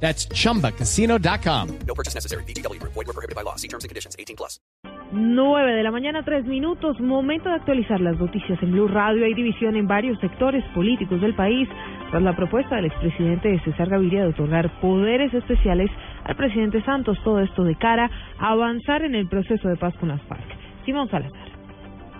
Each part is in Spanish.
That's chumbacasino.com. No purchase necessary. BGW. Void were prohibited by law. See terms and conditions. 18 plus. 9 de la mañana, 3 minutos. Momento de actualizar las noticias en Blue Radio. Hay división en varios sectores políticos del país tras la propuesta del expresidente César Gaviria de otorgar poderes especiales al presidente Santos. Todo esto de cara a avanzar en el proceso de paz con las FARC. Simón Salazar.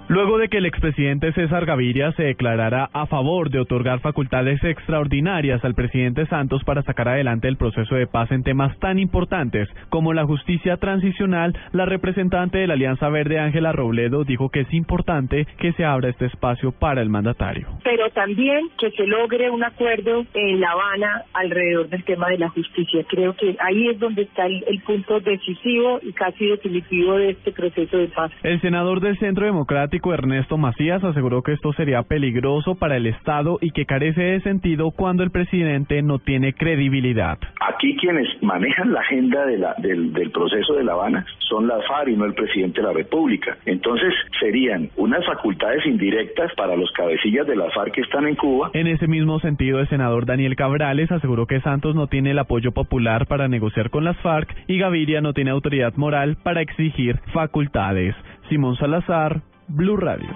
Luego de que el expresidente César Gaviria se declarara a favor de otorgar facultades extraordinarias al presidente Santos para sacar adelante el proceso de paz en temas tan importantes como la justicia transicional, la representante de la Alianza Verde Ángela Robledo dijo que es importante que se abra este espacio para el mandatario. Pero también que se logre un acuerdo en La Habana alrededor del tema de la justicia. Creo que ahí es donde está el, el punto decisivo y casi definitivo de este proceso de paz. El senador del Centro Democrático Ernesto Macías aseguró que esto sería peligroso para el Estado y que carece de sentido cuando el presidente no tiene credibilidad. Aquí quienes manejan la agenda de la, del, del proceso de La Habana son la FARC y no el presidente de la República. Entonces serían unas facultades indirectas para los cabecillas de la FARC que están en Cuba. En ese mismo sentido, el senador Daniel Cabrales aseguró que Santos no tiene el apoyo popular para negociar con las FARC y Gaviria no tiene autoridad moral para exigir facultades. Simón Salazar, Blue Radio.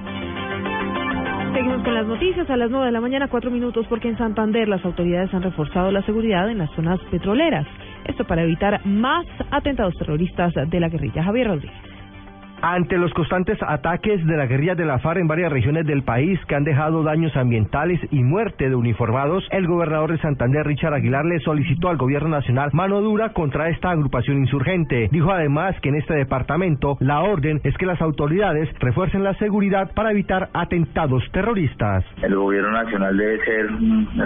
Seguimos con las noticias a las 9 de la mañana, 4 minutos, porque en Santander las autoridades han reforzado la seguridad en las zonas petroleras. Esto para evitar más atentados terroristas de la guerrilla. Javier Rodríguez. Ante los constantes ataques de la guerrilla de la FARC en varias regiones del país que han dejado daños ambientales y muerte de uniformados, el gobernador de Santander, Richard Aguilar, le solicitó al gobierno nacional mano dura contra esta agrupación insurgente. Dijo además que en este departamento la orden es que las autoridades refuercen la seguridad para evitar atentados terroristas. El gobierno nacional debe ser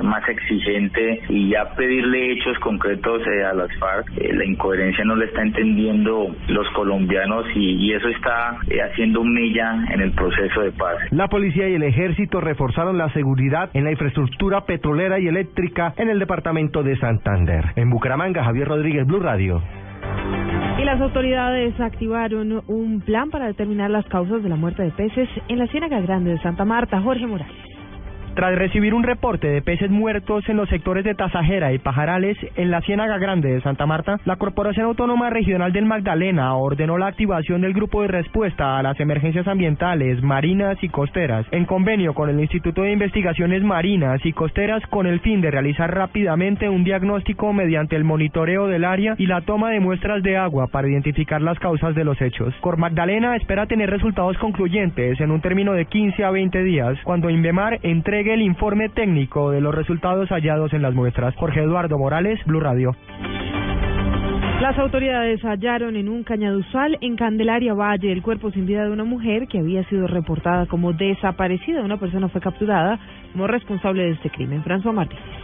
más exigente y ya pedirle hechos concretos eh, a las FARC. Eh, la incoherencia no la está entendiendo los colombianos y, y eso está eh, haciendo mella en el proceso de paz. La policía y el ejército reforzaron la seguridad en la infraestructura petrolera y eléctrica en el departamento de Santander. En Bucaramanga, Javier Rodríguez, Blue Radio. Y las autoridades activaron un plan para determinar las causas de la muerte de peces en la Ciénaga Grande de Santa Marta. Jorge Morales. Tras recibir un reporte de peces muertos en los sectores de Tasajera y Pajarales en la Ciénaga Grande de Santa Marta, la Corporación Autónoma Regional del Magdalena ordenó la activación del grupo de respuesta a las emergencias ambientales marinas y costeras, en convenio con el Instituto de Investigaciones Marinas y Costeras con el fin de realizar rápidamente un diagnóstico mediante el monitoreo del área y la toma de muestras de agua para identificar las causas de los hechos. Cor Magdalena espera tener resultados concluyentes en un término de 15 a 20 días, cuando Invemar entregue el informe técnico de los resultados hallados en las muestras. Jorge Eduardo Morales, Blue Radio. Las autoridades hallaron en un cañaduzal en Candelaria Valle el cuerpo sin vida de una mujer que había sido reportada como desaparecida. Una persona fue capturada como responsable de este crimen. François Martínez.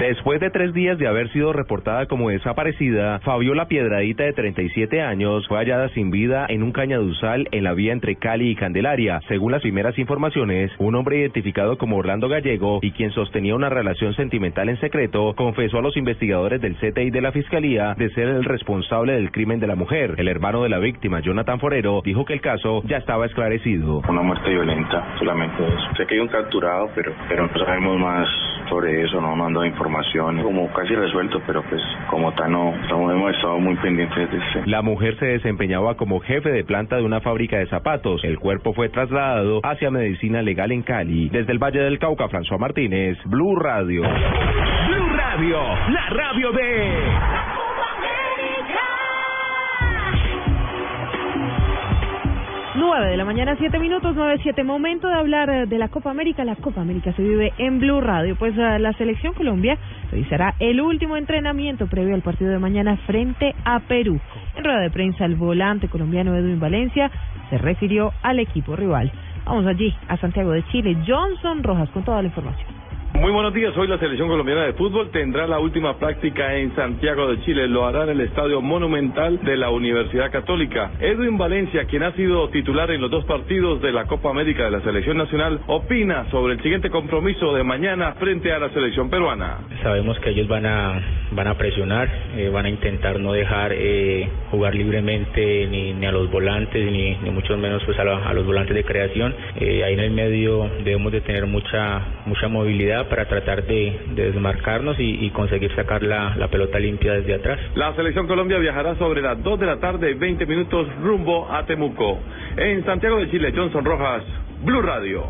Después de tres días de haber sido reportada como desaparecida, Fabiola Piedradita, de 37 años, fue hallada sin vida en un cañaduzal en la vía entre Cali y Candelaria. Según las primeras informaciones, un hombre identificado como Orlando Gallego y quien sostenía una relación sentimental en secreto, confesó a los investigadores del CTI de la Fiscalía de ser el responsable del crimen de la mujer. El hermano de la víctima, Jonathan Forero, dijo que el caso ya estaba esclarecido. Una muerte violenta, solamente eso. Sé que hay un capturado, pero, pero no sabemos más sobre eso, no, no han dado información, como casi resuelto, pero pues como tal no, no hemos estado muy pendientes de este. La mujer se desempeñaba como jefe de planta de una fábrica de zapatos. El cuerpo fue trasladado hacia medicina legal en Cali. Desde el Valle del Cauca, François Martínez, Blue Radio. Blue Radio, la radio de... 9 de la mañana, 7 minutos, 9, 7. Momento de hablar eh, de la Copa América. La Copa América se vive en Blue Radio. Pues uh, la selección Colombia realizará el último entrenamiento previo al partido de mañana frente a Perú. En rueda de prensa, el volante colombiano Edwin Valencia se refirió al equipo rival. Vamos allí, a Santiago de Chile. Johnson Rojas con toda la información. Muy buenos días. Hoy la selección colombiana de fútbol tendrá la última práctica en Santiago de Chile. Lo hará en el Estadio Monumental de la Universidad Católica. Edwin Valencia, quien ha sido titular en los dos partidos de la Copa América de la selección nacional, opina sobre el siguiente compromiso de mañana frente a la selección peruana. Sabemos que ellos van a van a presionar, eh, van a intentar no dejar eh, jugar libremente ni, ni a los volantes ni, mucho menos pues a, la- a los volantes de creación. Eh, ahí en el medio debemos de tener mucha mucha movilidad para tratar de, de desmarcarnos y, y conseguir sacar la, la pelota limpia desde atrás. La selección Colombia viajará sobre las 2 de la tarde, 20 minutos rumbo a Temuco. En Santiago de Chile, Johnson Rojas, Blue Radio.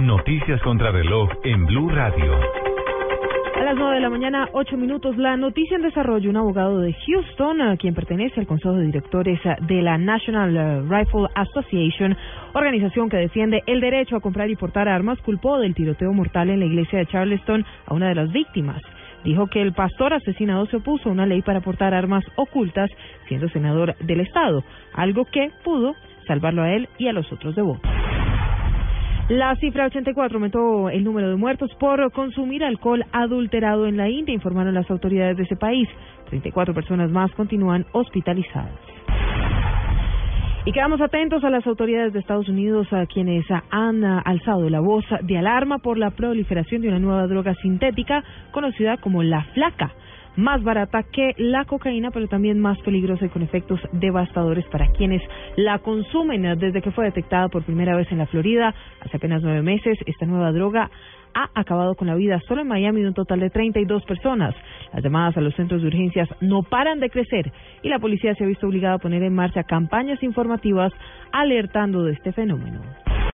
Noticias contra reloj en Blue Radio. Las 9 de la mañana, 8 minutos, la noticia en desarrollo. Un abogado de Houston, quien pertenece al Consejo de Directores de la National eh, Rifle Association, organización que defiende el derecho a comprar y portar armas, culpó del tiroteo mortal en la iglesia de Charleston a una de las víctimas. Dijo que el pastor asesinado se opuso a una ley para portar armas ocultas, siendo senador del Estado, algo que pudo salvarlo a él y a los otros devotos. La cifra 84 aumentó el número de muertos por consumir alcohol adulterado en la India, informaron las autoridades de ese país. 34 personas más continúan hospitalizadas. Y quedamos atentos a las autoridades de Estados Unidos, a quienes han alzado la voz de alarma por la proliferación de una nueva droga sintética conocida como la flaca, más barata que la cocaína, pero también más peligrosa y con efectos devastadores para quienes la consumen. Desde que fue detectada por primera vez en la Florida hace apenas nueve meses, esta nueva droga ha acabado con la vida solo en Miami de un total de 32 personas. Las llamadas a los centros de urgencias no paran de crecer y la policía se ha visto obligada a poner en marcha campañas informativas alertando de este fenómeno.